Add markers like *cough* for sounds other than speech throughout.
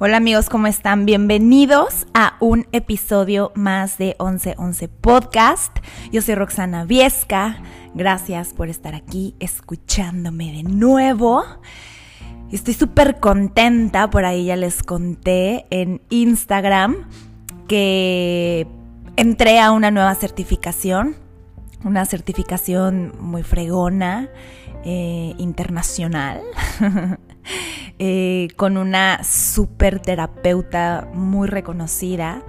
Hola amigos, ¿cómo están? Bienvenidos a un episodio más de 1111 Podcast. Yo soy Roxana Viesca. Gracias por estar aquí escuchándome de nuevo. Estoy súper contenta, por ahí ya les conté en Instagram que entré a una nueva certificación, una certificación muy fregona, eh, internacional. *laughs* *laughs* Eh, con una super terapeuta muy reconocida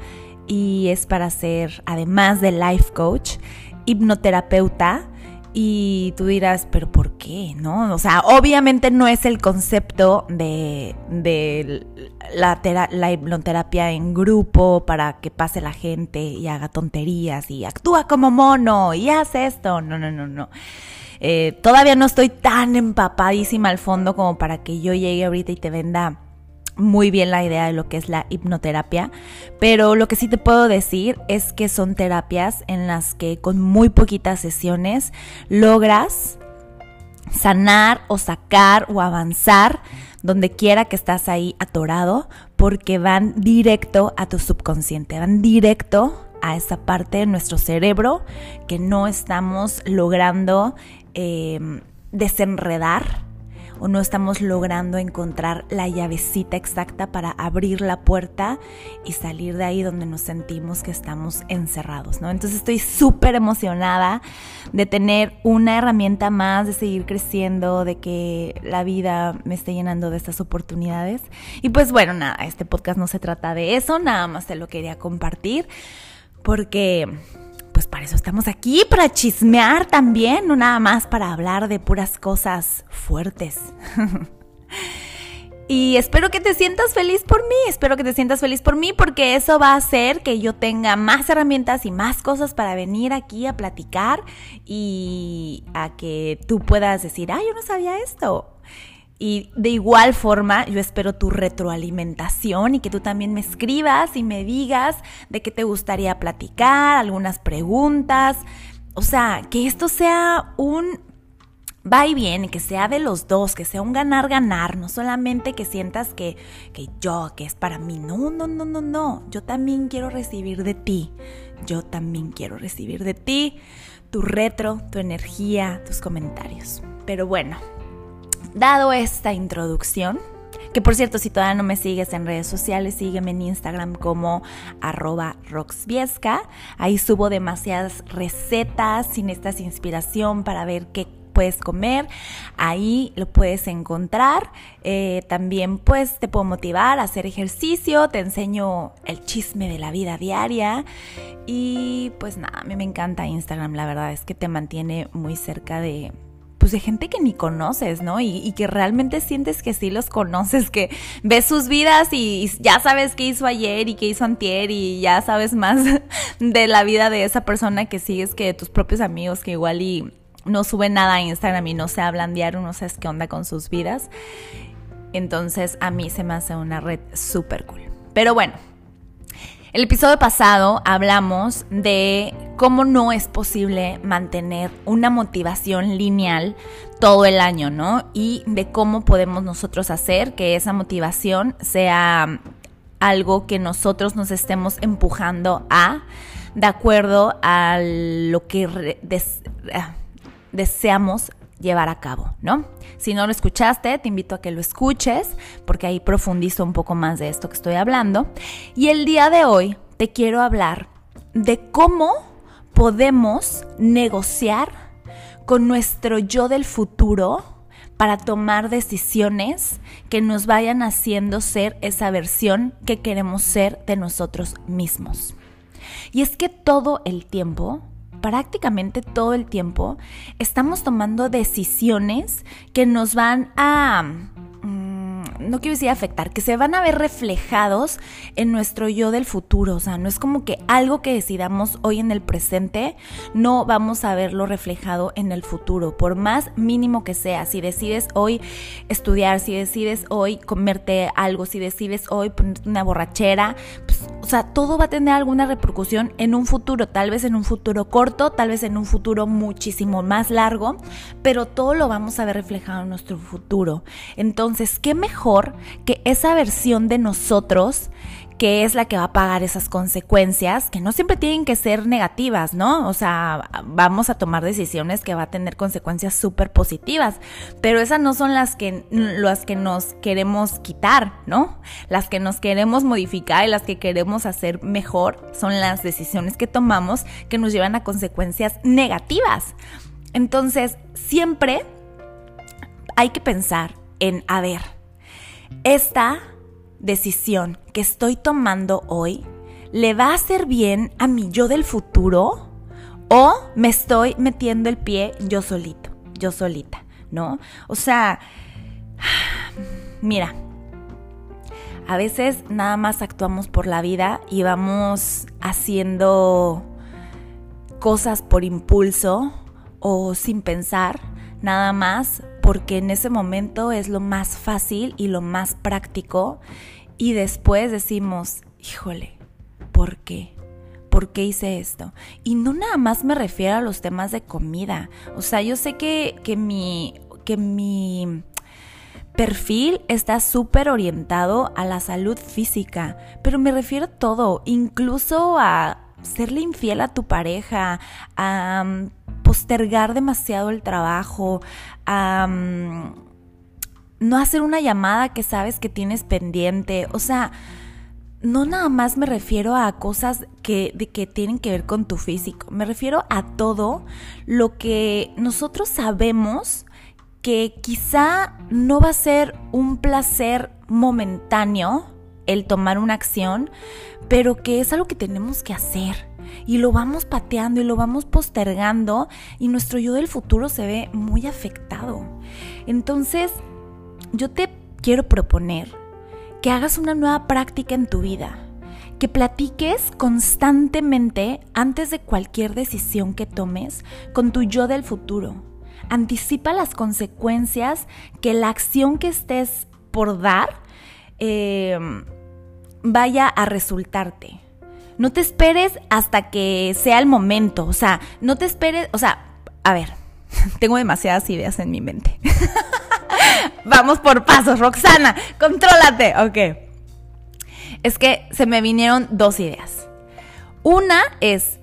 y es para ser, además de life coach, hipnoterapeuta. Y tú dirás, pero ¿por qué? ¿No? O sea, obviamente no es el concepto de, la, la hipnoterapia en grupo para que pase la gente y haga tonterías y actúa como mono y hace esto. No, no, no, no. Eh, todavía no estoy tan empapadísima al fondo como para que yo llegue ahorita y te venda muy bien la idea de lo que es la hipnoterapia, pero lo que sí te puedo decir es que son terapias en las que con muy poquitas sesiones logras sanar o sacar o avanzar donde quiera que estás ahí atorado, porque van directo a tu subconsciente, van directo a esa parte de nuestro cerebro que no estamos logrando Em, desenredar o no estamos logrando encontrar la llavecita exacta para abrir la puerta y salir de ahí donde nos sentimos que estamos encerrados, ¿no? Entonces estoy súper emocionada de tener una herramienta más, de seguir creciendo, de que la vida me esté llenando de estas oportunidades. Y pues bueno, nada, este podcast no se trata de eso, nada más te lo quería compartir porque para eso estamos aquí, para chismear también, no nada más para hablar de puras cosas fuertes. *laughs* Y espero que te sientas feliz por mí, espero que te sientas feliz por mí porque eso va a hacer que yo tenga más herramientas y más cosas para venir aquí a platicar y a que tú puedas decir, ah, yo no sabía esto. Y de igual forma, yo espero tu retroalimentación y que tú también me escribas y me digas de qué te gustaría platicar, algunas preguntas. O sea, que esto sea un va y viene, que sea de los dos, que sea un ganar-ganar, no solamente que sientas que, que yo, que es para mí. No, no, no, no, no. Yo también quiero recibir de ti. Yo también quiero recibir de ti tu retro, tu energía, tus comentarios. Pero bueno, dado esta introducción, que por cierto, si todavía no me sigues en redes sociales, sígueme en Instagram como arroba roxviesca. Ahí subo demasiadas recetas, sin estas inspiración para ver qué puedes comer. Ahí lo puedes encontrar. Eh, también pues te puedo motivar a hacer ejercicio, te enseño el chisme de la vida diaria. Y pues nada, a mí me encanta Instagram, la verdad es que te mantiene muy cerca de pues de gente que ni conoces, ¿no? Y, que realmente sientes que sí los conoces, que ves sus vidas y, ya sabes qué hizo ayer y qué hizo antier y ya sabes más *laughs* de la vida de esa persona que sigues que de tus propios amigos que igual y no suben nada a Instagram y no se hablan diario, no sabes qué onda con sus vidas. Entonces a mí se me hace una red súper cool. Pero bueno, el episodio pasado hablamos de cómo no es posible mantener una motivación lineal todo el año, ¿no? Y de cómo podemos nosotros hacer que esa motivación sea algo que nosotros nos estemos empujando a, de acuerdo a lo que ah, deseamos llevar a cabo, ¿no? Si no lo escuchaste, te invito a que lo escuches porque ahí profundizo un poco más de esto que estoy hablando. Y el día de hoy te quiero hablar de cómo podemos negociar con nuestro yo del futuro para tomar decisiones que nos vayan haciendo ser esa versión que queremos ser de nosotros mismos. Y es que todo el tiempo prácticamente todo el tiempo estamos tomando decisiones que nos van a no quiero decir afectar, que se van a ver reflejados en nuestro yo del futuro. O sea, no es como que algo que decidamos hoy en el presente, no vamos a verlo reflejado en el futuro, por más mínimo que sea. Si decides hoy estudiar, si decides hoy comerte algo, si decides hoy ponerte una borrachera, o sea, todo va a tener alguna repercusión en un futuro, tal vez en un futuro corto, tal vez en un futuro muchísimo más largo, pero todo lo vamos a ver reflejado en nuestro futuro. Entonces, ¿qué mejor que esa versión de nosotros que es la que va a pagar esas consecuencias, que no siempre tienen que ser negativas, ¿no? O sea, vamos a tomar decisiones que va a tener consecuencias súper positivas, pero esas no son las que, las que nos queremos quitar, ¿no? Las que nos queremos modificar y las que queremos hacer mejor son las decisiones que tomamos que nos llevan a consecuencias negativas. Entonces, siempre hay que pensar en, a ver, esta decisión que estoy tomando hoy le va a hacer bien a mi yo del futuro o me estoy metiendo el pie yo solito, yo solita, ¿no? O sea, *sighs* mira, a veces nada más actuamos por la vida y vamos haciendo cosas por impulso o sin pensar, nada más porque en ese momento es lo más fácil y lo más práctico y después decimos, híjole, ¿por qué? ¿Por qué hice esto? Y no nada más me refiero a los temas de comida. O sea, yo sé que, que mi, que mi perfil está súper orientado a la salud física, pero me refiero a todo, incluso a serle infiel a tu pareja, a postergar demasiado el trabajo, a no hacer una llamada que sabes que tienes pendiente, o sea, no nada más me refiero a cosas que, que tienen que ver con tu físico, me refiero a todo lo que nosotros sabemos que quizá no va a ser un placer momentáneo el tomar una acción, pero que es algo que tenemos que hacer y lo vamos pateando y lo vamos postergando y nuestro yo del futuro se ve muy afectado. Entonces, yo te quiero proponer que hagas una nueva práctica en tu vida, que platiques constantemente antes de cualquier decisión que tomes con tu yo del futuro. Anticipa las consecuencias que la acción que estés por dar eh, vaya a resultarte. No te esperes hasta que sea el momento. O sea, no te esperes. O sea, a ver, *laughs* tengo demasiadas ideas en mi mente. *laughs* Vamos por pasos, Roxana, contrólate. Ok. Es que se me vinieron dos ideas. Una es,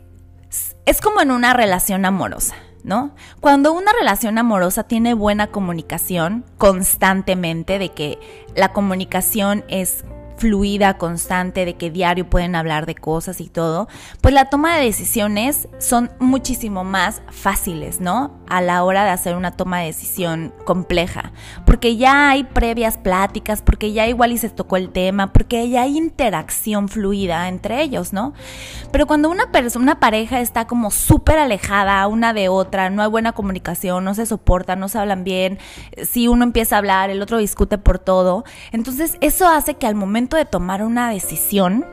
es como en una relación amorosa, ¿no? Cuando una relación amorosa tiene buena comunicación constantemente, de que la comunicación es fluida, constante, de que diario pueden hablar de cosas y todo, pues la toma de decisiones son muchísimo más fáciles, ¿no? A la hora de hacer una toma de decisión compleja, porque ya hay previas pláticas, porque ya igual y se tocó el tema, porque ya hay interacción fluida entre ellos, ¿no? Pero cuando una una pareja está como súper alejada una de otra, no hay buena comunicación, no se soporta, no se hablan bien, si uno empieza a hablar, el otro discute por todo, entonces eso hace que al momento de tomar una decisión,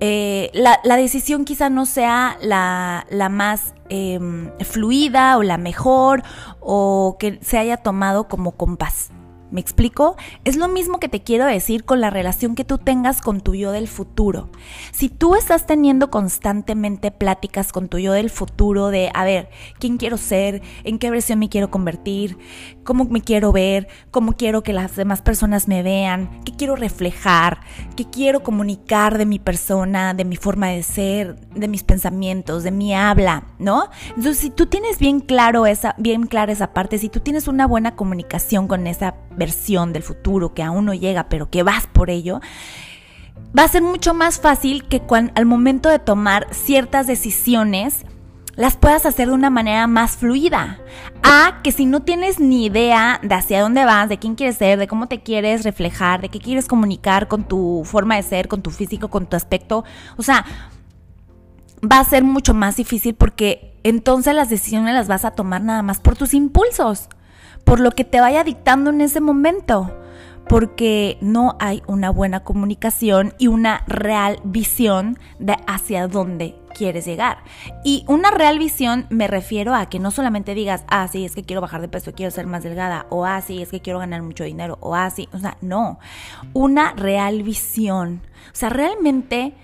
eh, la, decisión quizá no sea la, más em, fluida o la mejor o que se haya tomado como compás. ¿Me explico? Es lo mismo que te quiero decir con la relación que tú tengas con tu yo del futuro. Si tú estás teniendo constantemente pláticas con tu yo del futuro de, a ver, ¿quién quiero ser? ¿En qué versión me quiero convertir? ¿Cómo me quiero ver? ¿Cómo quiero que las demás personas me vean? ¿Qué quiero reflejar? ¿Qué quiero comunicar de mi persona, de mi forma de ser, de mis pensamientos, de mi habla? ¿No? Entonces, si tú tienes bien claro esa, bien clara esa parte, si tú tienes una buena comunicación con esa versión del futuro que aún no llega, pero que vas por ello, va a ser mucho más fácil que al momento de tomar ciertas decisiones las puedas hacer de una manera más fluida. A que si no tienes ni idea de hacia dónde vas, de quién quieres ser, de cómo te quieres reflejar, de qué quieres comunicar con tu forma de ser, con tu físico, con tu aspecto, o sea, va a ser mucho más difícil porque entonces las decisiones las vas a tomar nada más por tus impulsos por lo que te vaya dictando en ese momento, porque no hay una buena comunicación y una real visión de hacia dónde quieres llegar. Y una real visión me refiero a que no solamente digas, ah, sí, es que quiero bajar de peso, quiero ser más delgada, o ah, sí, es que quiero ganar mucho dinero, o ah, sí, o sea, no, una real visión. O sea, realmente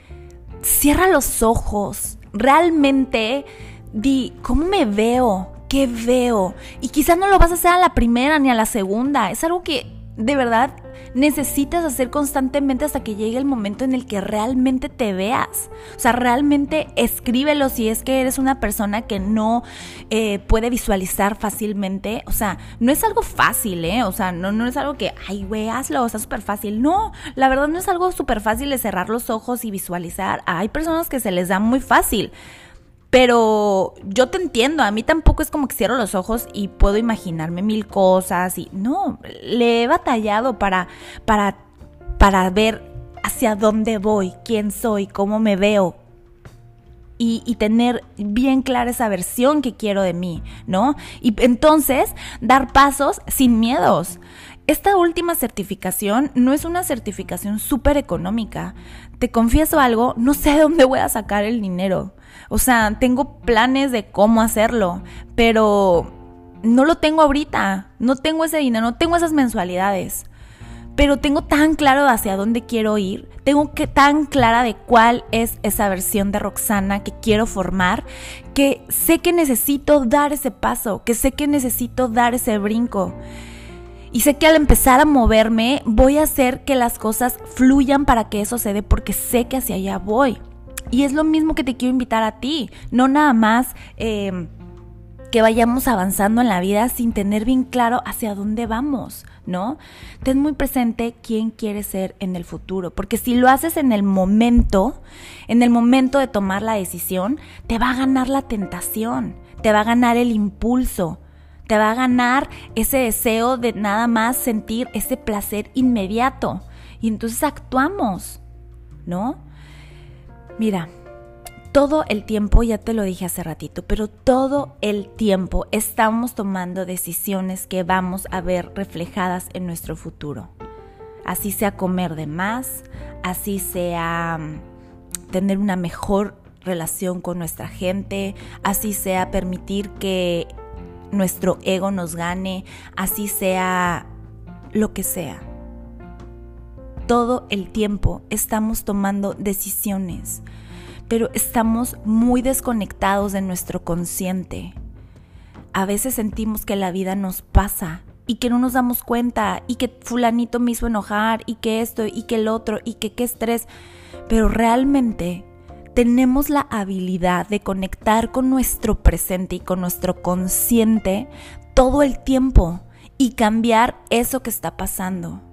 cierra los ojos, realmente di, ¿cómo me veo? ¿Qué veo? Y quizás no lo vas a hacer a la primera ni a la segunda. Es algo que de verdad necesitas hacer constantemente hasta que llegue el momento en el que realmente te veas. O sea, realmente escríbelo si es que eres una persona que no eh, puede visualizar fácilmente. O sea, no es algo fácil, ¿eh? O sea, no, no es algo que, ay, güey, hazlo, está súper fácil. No, la verdad no es algo súper fácil de cerrar los ojos y visualizar. Hay personas que se les da muy fácil. Pero yo te entiendo, a mí tampoco es como que cierro los ojos y puedo imaginarme mil cosas y no, le he batallado para para para ver hacia dónde voy, quién soy, cómo me veo, y, y, tener bien clara esa versión que quiero de mí, ¿no? Y entonces dar pasos sin miedos. Esta última certificación no es una certificación súper económica. Te confieso algo, no sé de dónde voy a sacar el dinero. O sea, tengo planes de cómo hacerlo, pero no lo tengo ahorita. No tengo ese dinero, no tengo esas mensualidades. Pero tengo tan claro hacia dónde quiero ir, tengo que tan clara de cuál es esa versión de Roxana que quiero formar, que sé que necesito dar ese paso, que sé que necesito dar ese brinco. Y sé que al empezar a moverme voy a hacer que las cosas fluyan para que eso se dé porque sé que hacia allá voy. Y es lo mismo que te quiero invitar a ti, no nada más eh, que vayamos avanzando en la vida sin tener bien claro hacia dónde vamos, ¿no? Ten muy presente quién quieres ser en el futuro, porque si lo haces en el momento, en el momento de tomar la decisión, te va a ganar la tentación, te va a ganar el impulso, te va a ganar ese deseo de nada más sentir ese placer inmediato. Y entonces actuamos, ¿no? Mira, todo el tiempo, ya te lo dije hace ratito, pero todo el tiempo estamos tomando decisiones que vamos a ver reflejadas en nuestro futuro. Así sea comer de más, así sea mm, tener una mejor relación con nuestra gente, así sea permitir que nuestro ego nos gane, así sea lo que sea todo el tiempo estamos tomando decisiones, pero estamos muy desconectados de nuestro consciente. A veces sentimos que la vida nos pasa y que no nos damos cuenta y que fulanito me hizo enojar y que esto y que el otro y que qué estrés, pero realmente tenemos la habilidad de conectar con nuestro presente y con nuestro consciente todo el tiempo y cambiar eso que está pasando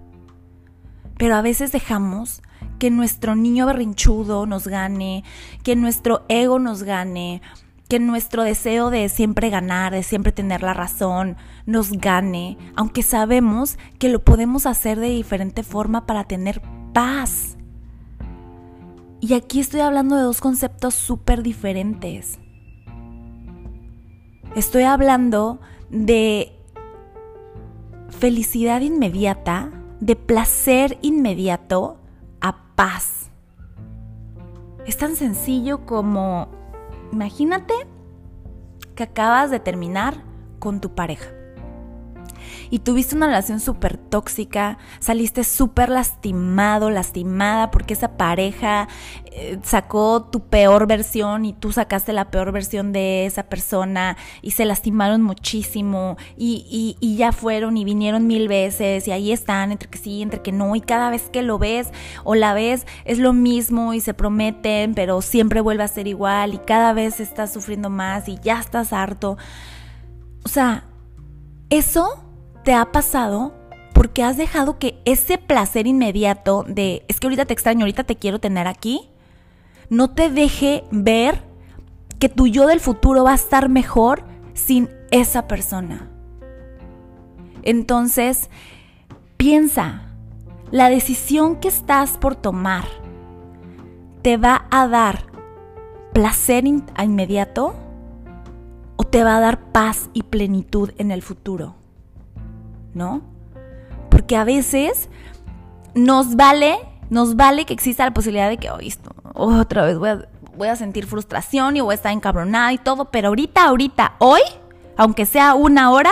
pero a veces dejamos que nuestro niño berrinchudo nos gane, que nuestro ego nos gane, que nuestro deseo de siempre ganar, de siempre tener la razón, nos gane, aunque sabemos que lo podemos hacer de diferente forma para tener paz. Y aquí estoy hablando de dos conceptos súper diferentes. Estoy hablando de felicidad inmediata de placer inmediato a paz. Es tan sencillo como, imagínate que acabas de terminar con tu pareja y tuviste una relación súper tóxica, saliste súper lastimado, lastimada porque esa pareja eh, sacó tu peor versión y tú sacaste la peor versión de esa persona y se lastimaron muchísimo y, y ya fueron y vinieron mil veces y ahí están entre que sí, entre que no y cada vez que lo ves o la ves es lo mismo y se prometen pero siempre vuelve a ser igual y cada vez estás sufriendo más y ya estás harto. O sea, eso te ha pasado porque has dejado que ese placer inmediato de es que ahorita te extraño, ahorita te quiero tener aquí, no te deje ver que tu yo del futuro va a estar mejor sin esa persona. Entonces, piensa, la decisión que estás por tomar te va a dar placer inmediato o te va a dar paz y plenitud en el futuro. ¿No? Porque a veces nos vale, nos vale que exista la posibilidad de que, hoy otra vez voy a, voy a sentir frustración y voy a estar encabronada y todo, pero ahorita, ahorita, hoy, aunque sea una hora,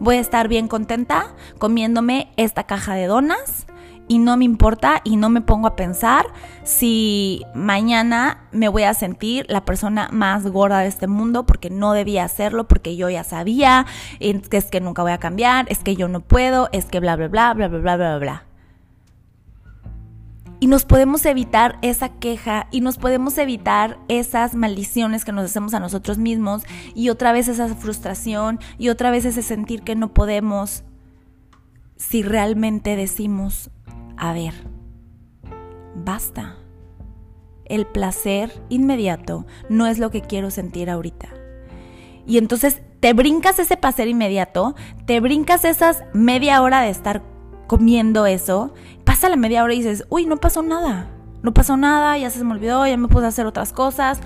voy a estar bien contenta comiéndome esta caja de donas y no me importa y no me pongo a pensar si mañana me voy a sentir la persona más gorda de este mundo porque no debía hacerlo, porque yo ya sabía, que, es que nunca voy a cambiar, es que yo no puedo, es que bla, bla, bla, bla, bla, bla, bla, bla. Y nos podemos evitar esa queja y nos podemos evitar esas maldiciones que nos hacemos a nosotros mismos y otra vez esa frustración y otra vez ese sentir que no podemos si realmente decimos, a ver, basta. El placer inmediato no es lo que quiero sentir ahorita. Y entonces te brincas ese placer inmediato, te brincas esas media hora de estar comiendo eso, pasa la media hora y dices, uy, no pasó nada, no pasó nada, ya se me olvidó, ya me puse a hacer otras cosas,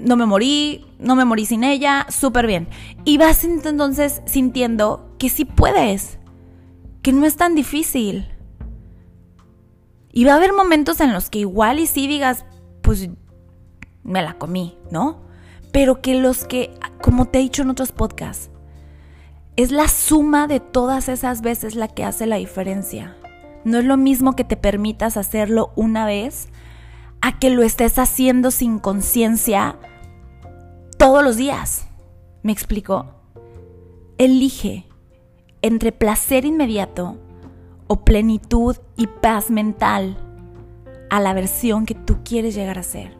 no me morí, no me morí sin ella, súper bien. Y vas entonces sintiendo que sí puedes, que no es tan difícil. Y va a haber momentos en los que igual y sí digas, pues me la comí, ¿no? Pero que los que, como te he dicho en otros podcasts, es la suma de todas esas veces la que hace la diferencia. No es lo mismo que te permitas hacerlo una vez a que lo estés haciendo sin conciencia todos los días. ¿Me explico? Elige entre placer inmediato o plenitud y paz mental a la versión que tú quieres llegar a ser,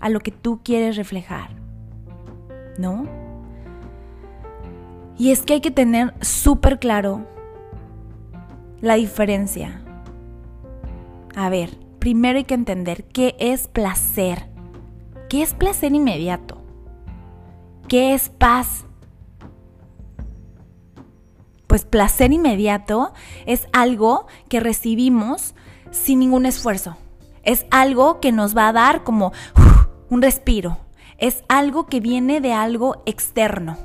a lo que tú quieres reflejar, ¿no? Y es que hay que tener súper claro la diferencia. A ver, primero hay que entender qué es placer. ¿Qué es placer inmediato? ¿Qué es paz? Pues placer inmediato es algo que recibimos sin ningún esfuerzo. Es algo que nos va a dar como un respiro. Es algo que viene de algo externo.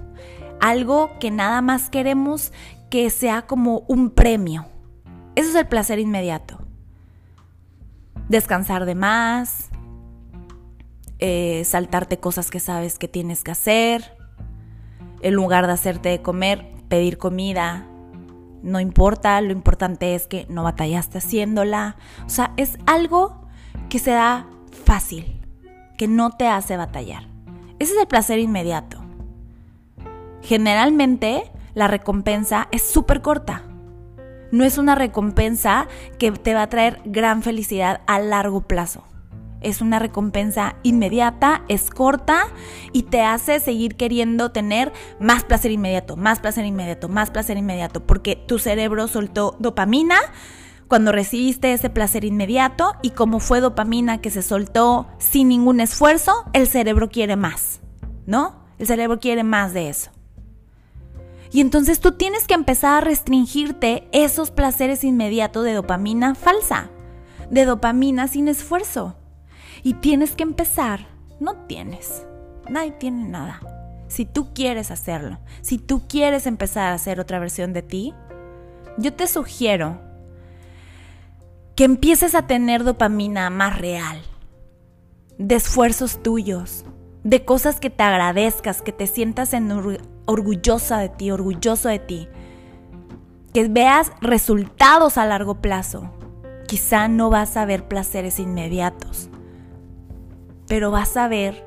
Algo que nada más queremos que sea como un premio. Eso es el placer inmediato. Descansar de más, eh, saltarte cosas que sabes que tienes que hacer, en lugar de hacerte de comer, pedir comida, no importa, lo importante es que no batallaste haciéndola. O sea, es algo que se da fácil, que no te hace batallar. Ese es el placer inmediato. Generalmente la recompensa es súper corta. No es una recompensa que te va a traer gran felicidad a largo plazo es una recompensa inmediata, es corta y te hace seguir queriendo tener más placer inmediato, más placer inmediato, más placer inmediato, porque tu cerebro soltó dopamina cuando recibiste ese placer inmediato y como fue dopamina que se soltó sin ningún esfuerzo, el cerebro quiere más, ¿no? El cerebro quiere más de eso. Y entonces tú tienes que empezar a restringirte esos placeres inmediatos de dopamina falsa, de dopamina sin esfuerzo. Y tienes que empezar. No tienes. Nadie tiene nada. Si tú quieres hacerlo, si tú quieres empezar a hacer otra versión de ti, yo te sugiero que empieces a tener dopamina más real, de esfuerzos tuyos, de cosas que te agradezcas, que te sientas orgullosa de ti, orgulloso de ti, que veas resultados a largo plazo. Quizá no vas a ver placeres inmediatos, pero vas a ver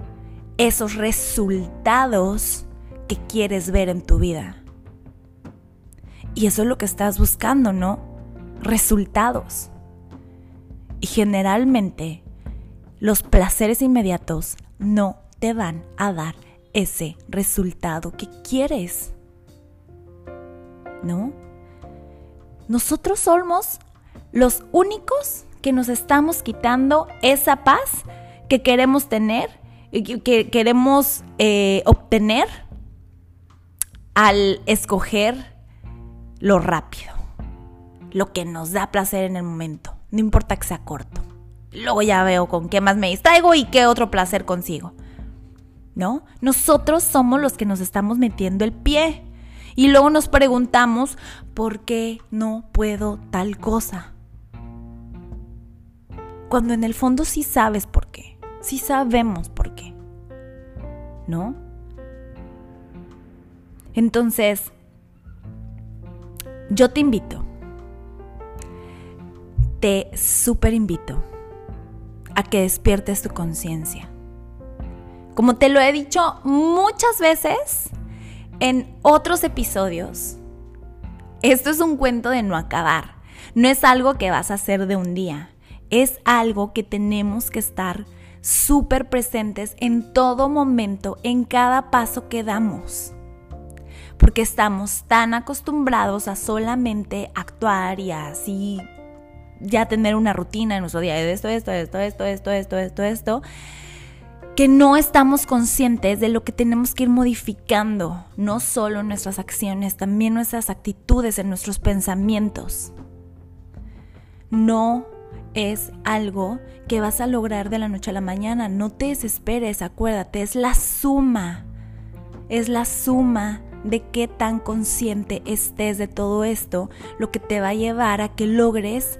esos resultados que quieres ver en tu vida. Y eso es lo que estás buscando, ¿no? Resultados. Y generalmente los placeres inmediatos no te van a dar ese resultado que quieres. ¿No? Nosotros somos los únicos que nos estamos quitando esa paz que queremos tener, que queremos eh, obtener al escoger lo rápido, lo que nos da placer en el momento, no importa que sea corto. Luego ya veo con qué más me distraigo y qué otro placer consigo. ¿No? Nosotros somos los que nos estamos metiendo el pie. Y luego nos preguntamos, ¿por qué no puedo tal cosa? Cuando en el fondo sí sabes por qué sí sabemos por qué. ¿No? Entonces, yo te invito te súper invito a que despiertes tu conciencia. Como te lo he dicho muchas veces en otros episodios, esto es un cuento de no acabar. No es algo que vas a hacer de un día. Es algo que tenemos que estar súper presentes en todo momento, en cada paso que damos porque estamos tan acostumbrados a solamente actuar y así ya tener una rutina en nuestro día de esto, esto, esto, esto, esto, esto, esto, esto, que no estamos conscientes de lo que tenemos que ir modificando, no solo nuestras acciones, también nuestras actitudes, en nuestros pensamientos. No es algo que vas a lograr de la noche a la mañana, no te desesperes, acuérdate, es la suma, es la suma de qué tan consciente estés de todo esto, lo que te va a llevar a que logres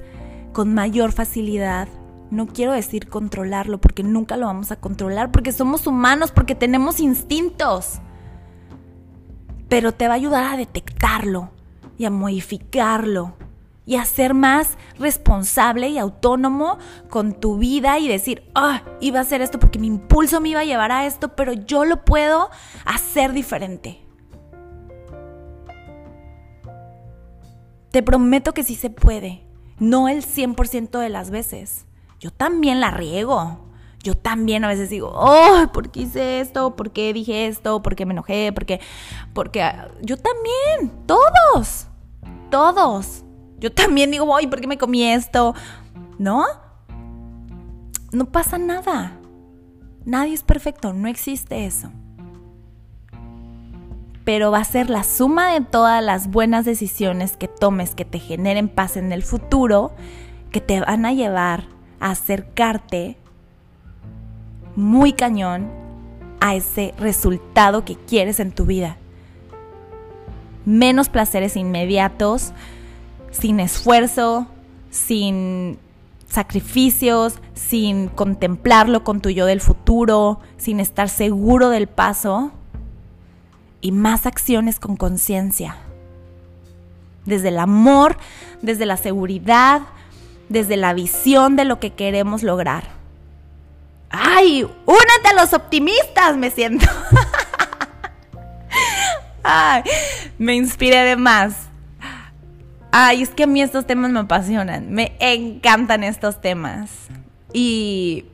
con mayor facilidad. No quiero decir controlarlo porque nunca lo vamos a controlar porque somos humanos, porque tenemos instintos. Pero te va a ayudar a detectarlo y a modificarlo y a ser más responsable y autónomo con tu vida y decir, ah, iba a hacer esto porque mi impulso me iba a llevar a esto, pero yo lo puedo hacer diferente. Te prometo que sí se puede no el 100% de las veces. Yo también la riego. Yo también a veces digo, oh, ¿por qué hice esto? ¿Por qué dije esto? ¿Por qué me enojé? ¿Por qué? Porque ah, yo también, todos, todos. Yo también digo, ay, ¿por qué me comí esto? ¿No? No pasa nada. Nadie es perfecto, no existe eso pero va a ser la suma de todas las buenas decisiones que tomes que te generen paz en el futuro, que te van a llevar a acercarte muy cañón a ese resultado que quieres en tu vida. Menos placeres inmediatos, sin esfuerzo, sin sacrificios, sin contemplarlo con tu yo del futuro, sin estar seguro del paso y más acciones con conciencia. Desde el amor, desde la seguridad, desde la visión de lo que queremos lograr. ¡Ay! ¡Únete a los optimistas! Me siento. *laughs* ¡Ay! Me inspiré de más. Ay, es que a mí estos temas me apasionan. Me encantan estos temas. Y.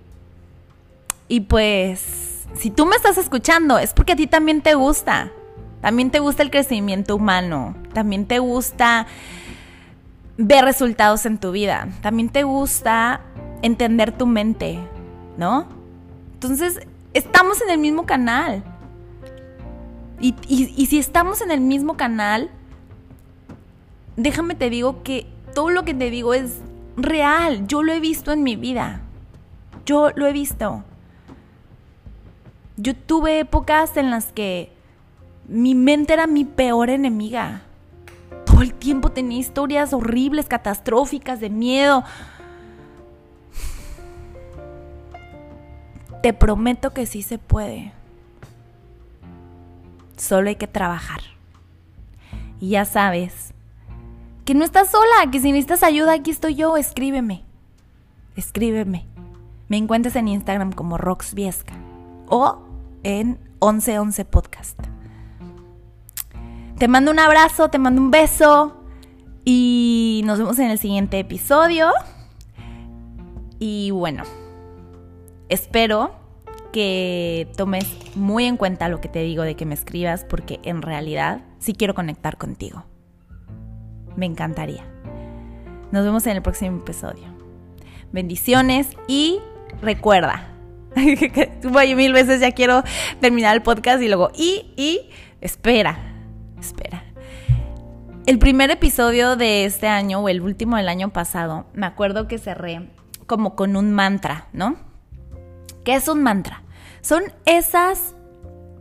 Y pues. Si tú me estás escuchando, es porque a ti también te gusta. También te gusta el crecimiento humano. También te gusta ver resultados en tu vida. También te gusta entender tu mente, ¿no? Entonces, estamos en el mismo canal. Y, si estamos en el mismo canal, déjame te digo que todo lo que te digo es real. Yo lo he visto en mi vida. Yo lo he visto. Yo tuve épocas en las que mi mente era mi peor enemiga. Todo el tiempo tenía historias horribles, catastróficas, de miedo. Te prometo que sí se puede. Solo hay que trabajar. Y ya sabes que no estás sola, que si necesitas ayuda, aquí estoy yo, escríbeme. Escríbeme. Me encuentras en Instagram como Roxviesca o en 1111 Podcast. Te mando un abrazo, te mando un beso y nos vemos en el siguiente episodio. Y bueno, espero que tomes muy en cuenta lo que te digo de que me escribas porque en realidad sí quiero conectar contigo. Me encantaría. Nos vemos en el próximo episodio. Bendiciones y recuerda. *laughs* mil veces ya quiero terminar el podcast y luego y y espera espera. El primer episodio de este año o el último del año pasado, me acuerdo que cerré como con un mantra, ¿no? ¿Qué es un mantra? Son esas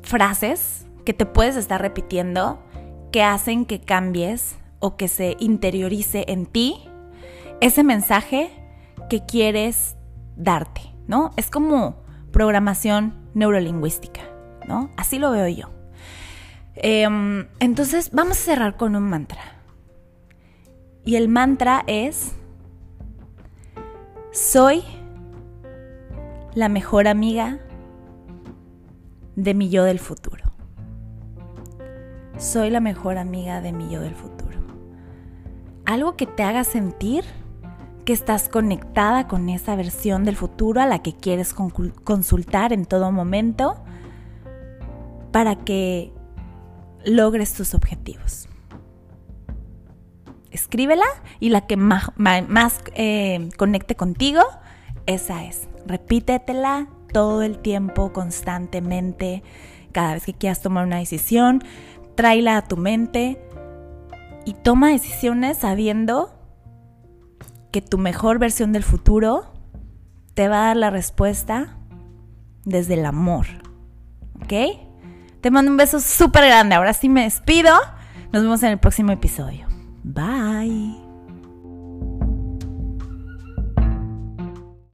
frases que te puedes estar repitiendo que hacen que cambies o que se interiorice en ti ese mensaje que quieres darte, ¿no? Es como programación neurolingüística, ¿no? Así lo veo yo. Em, entonces vamos a cerrar con un mantra. Y el mantra es, Soy la mejor amiga de mi yo del futuro. Soy la mejor amiga de mi yo del futuro. Algo que te haga sentir que estás conectada con esa versión del futuro a la que quieres consultar en todo momento para que logres tus objetivos. Escríbela y la que más, eh, conecte contigo, esa es. Repítetela todo el tiempo, constantemente, cada vez que quieras tomar una decisión, tráela a tu mente y toma decisiones sabiendo que tu mejor versión del futuro te va a dar la respuesta desde el amor. ¿Ok? Te mando un beso súper grande. Ahora sí me despido. Nos vemos en el próximo episodio. Bye.